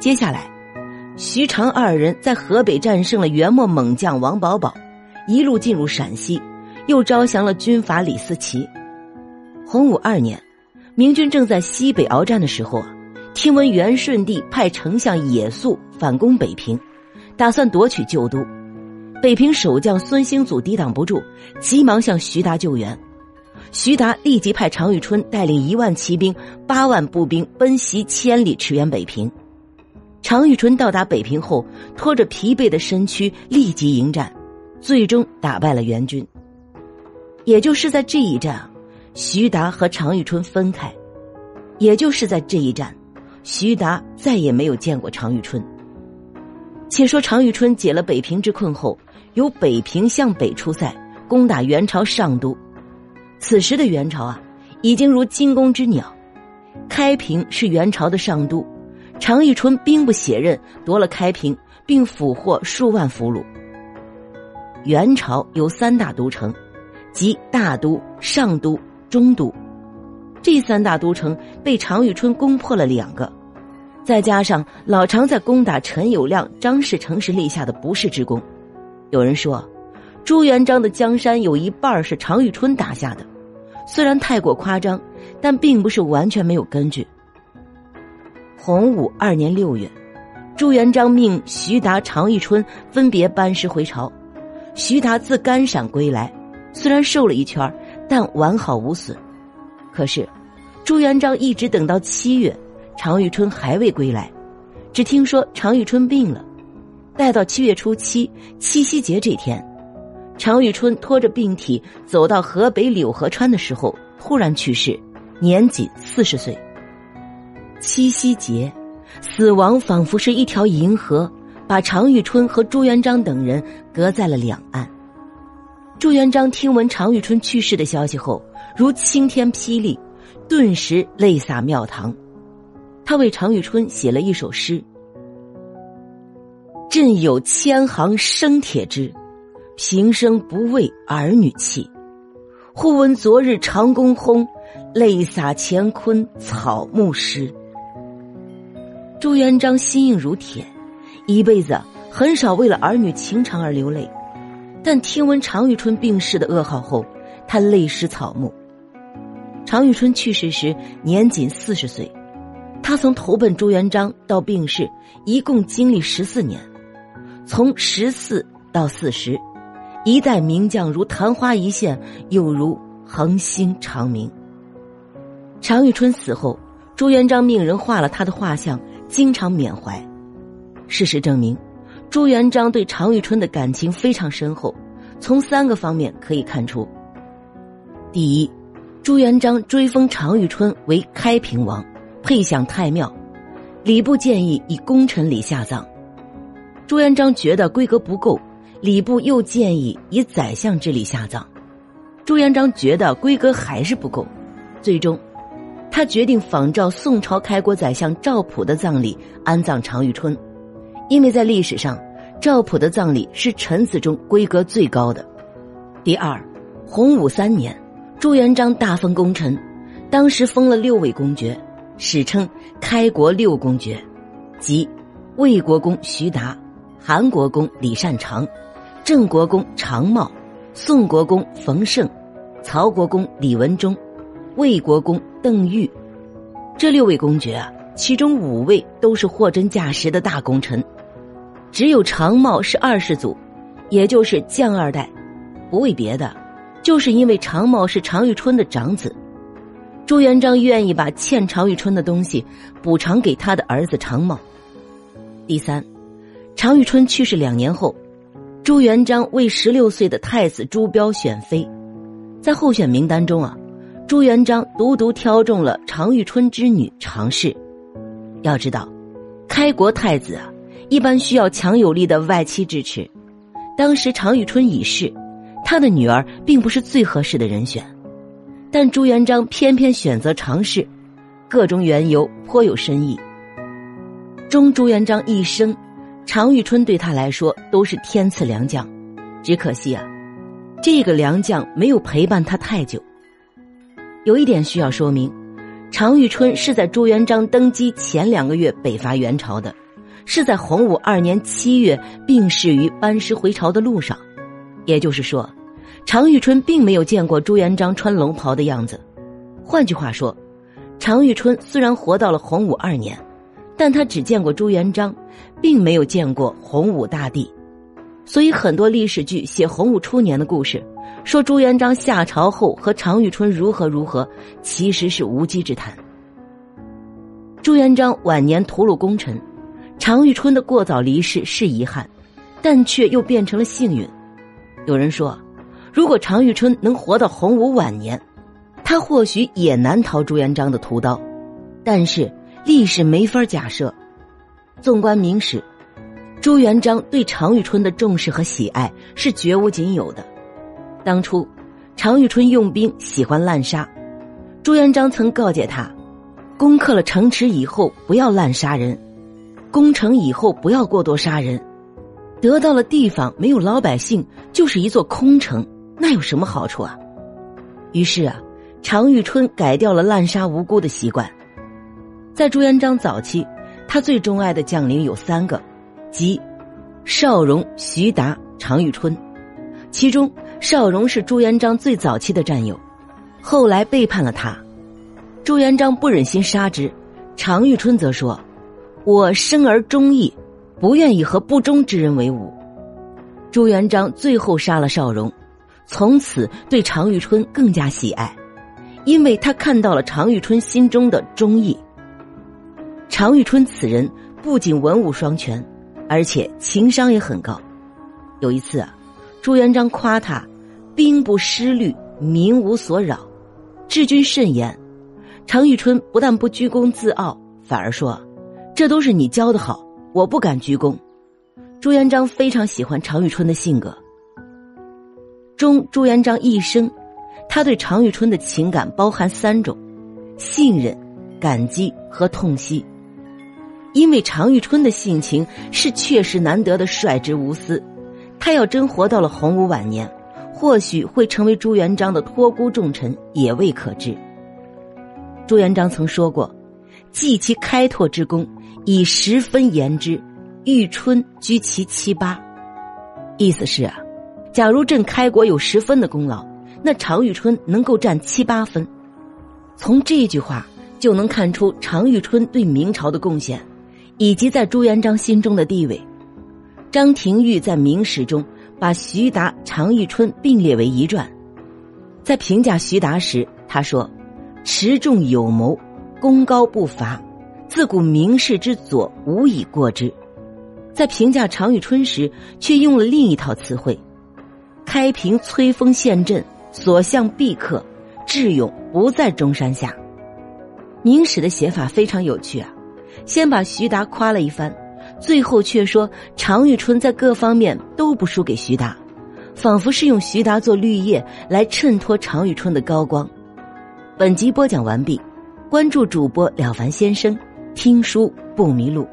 接下来，徐长二人在河北战胜了元末猛将王保保，一路进入陕西，又招降了军阀李思齐。洪武二年，明军正在西北鏖战的时候啊，听闻元顺帝派丞相野宿反攻北平，打算夺取旧都。北平守将孙兴祖抵挡不住，急忙向徐达救援。徐达立即派常遇春带领一万骑兵、八万步兵奔袭千里驰援北平。常遇春到达北平后，拖着疲惫的身躯立即迎战，最终打败了元军。也就是在这一战，徐达和常遇春分开。也就是在这一战，徐达再也没有见过常遇春。且说常遇春解了北平之困后，由北平向北出塞，攻打元朝上都。此时的元朝啊，已经如惊弓之鸟。开平是元朝的上都，常遇春兵不血刃夺了开平，并俘获数万俘虏。元朝有三大都城，即大都、上都、中都。这三大都城被常遇春攻破了两个，再加上老常在攻打陈友谅、张士诚时立下的不世之功。有人说。朱元璋的江山有一半是常遇春打下的，虽然太过夸张，但并不是完全没有根据。洪武二年六月，朱元璋命徐达、常遇春分别班师回朝。徐达自甘陕归来，虽然瘦了一圈但完好无损。可是，朱元璋一直等到七月，常遇春还未归来，只听说常遇春病了。待到七月初七，七夕节这天。常遇春拖着病体走到河北柳河川的时候，突然去世，年仅四十岁。七夕节，死亡仿佛是一条银河，把常遇春和朱元璋等人隔在了两岸。朱元璋听闻常遇春去世的消息后，如晴天霹雳，顿时泪洒庙堂。他为常遇春写了一首诗：“朕有千行生铁之。”平生不为儿女弃，忽闻昨日长弓轰，泪洒乾坤草木湿。朱元璋心硬如铁，一辈子很少为了儿女情长而流泪，但听闻常遇春病逝的噩耗后，他泪湿草木。常遇春去世时年仅四十岁，他从投奔朱元璋到病逝，一共经历十四年，从十四到四十。一代名将如昙花一现，又如恒星长明。常遇春死后，朱元璋命人画了他的画像，经常缅怀。事实证明，朱元璋对常遇春的感情非常深厚。从三个方面可以看出：第一，朱元璋追封常遇春为开平王，配享太庙。礼部建议以功臣礼下葬，朱元璋觉得规格不够。礼部又建议以宰相之礼下葬，朱元璋觉得规格还是不够，最终，他决定仿照宋朝开国宰相赵普的葬礼安葬常遇春，因为在历史上，赵普的葬礼是臣子中规格最高的。第二，洪武三年，朱元璋大封功臣，当时封了六位公爵，史称开国六公爵，即魏国公徐达、韩国公李善长。郑国公常茂，宋国公冯胜，曹国公李文忠，魏国公邓玉，这六位公爵啊，其中五位都是货真价实的大功臣，只有常茂是二世祖，也就是将二代。不为别的，就是因为常茂是常遇春的长子，朱元璋愿意把欠常遇春的东西补偿给他的儿子常茂。第三，常遇春去世两年后。朱元璋为十六岁的太子朱标选妃，在候选名单中啊，朱元璋独独挑中了常遇春之女常氏。要知道，开国太子啊，一般需要强有力的外戚支持。当时常遇春已逝，他的女儿并不是最合适的人选，但朱元璋偏偏选择常氏，各种缘由颇有深意。终朱元璋一生。常遇春对他来说都是天赐良将，只可惜啊，这个良将没有陪伴他太久。有一点需要说明，常遇春是在朱元璋登基前两个月北伐元朝的，是在洪武二年七月病逝于班师回朝的路上。也就是说，常遇春并没有见过朱元璋穿龙袍的样子。换句话说，常遇春虽然活到了洪武二年，但他只见过朱元璋，并没有见过洪武大帝。所以，很多历史剧写洪武初年的故事，说朱元璋下朝后和常遇春如何如何，其实是无稽之谈。朱元璋晚年屠戮功臣，常遇春的过早离世是遗憾，但却又变成了幸运。有人说，如果常遇春能活到洪武晚年，他或许也难逃朱元璋的屠刀。但是历史没法假设。纵观明史。朱元璋对常遇春的重视和喜爱是绝无仅有的。当初，常遇春用兵喜欢滥杀，朱元璋曾告诫他：攻克了城池以后不要滥杀人，攻城以后不要过多杀人。得到了地方没有老百姓，就是一座空城，那有什么好处啊？于是啊，常遇春改掉了滥杀无辜的习惯。在朱元璋早期，他最钟爱的将领有三个。即邵荣、徐达、常遇春，其中邵荣是朱元璋最早期的战友，后来背叛了他，朱元璋不忍心杀之。常遇春则说：“我生而忠义，不愿意和不忠之人为伍。”朱元璋最后杀了邵荣，从此对常遇春更加喜爱，因为他看到了常遇春心中的忠义。常遇春此人不仅文武双全。而且情商也很高。有一次啊，朱元璋夸他兵不失虑，民无所扰，治军甚严。常遇春不但不居功自傲，反而说：“这都是你教的好，我不敢居功。”朱元璋非常喜欢常遇春的性格。中朱元璋一生，他对常遇春的情感包含三种：信任、感激和痛惜。因为常遇春的性情是确实难得的率直无私，他要真活到了洪武晚年，或许会成为朱元璋的托孤重臣，也未可知。朱元璋曾说过：“继其开拓之功，以十分言之，遇春居其七八。”意思是啊，假如朕开国有十分的功劳，那常遇春能够占七八分。从这句话就能看出常遇春对明朝的贡献。以及在朱元璋心中的地位，张廷玉在《明史》中把徐达、常遇春并列为一传。在评价徐达时，他说：“持重有谋，功高不伐，自古名士之左，无以过之。”在评价常遇春时，却用了另一套词汇：“开平摧锋陷阵，所向必克，智勇不在中山下。”《明史》的写法非常有趣啊。先把徐达夸了一番，最后却说常遇春在各方面都不输给徐达，仿佛是用徐达做绿叶来衬托常遇春的高光。本集播讲完毕，关注主播了凡先生，听书不迷路。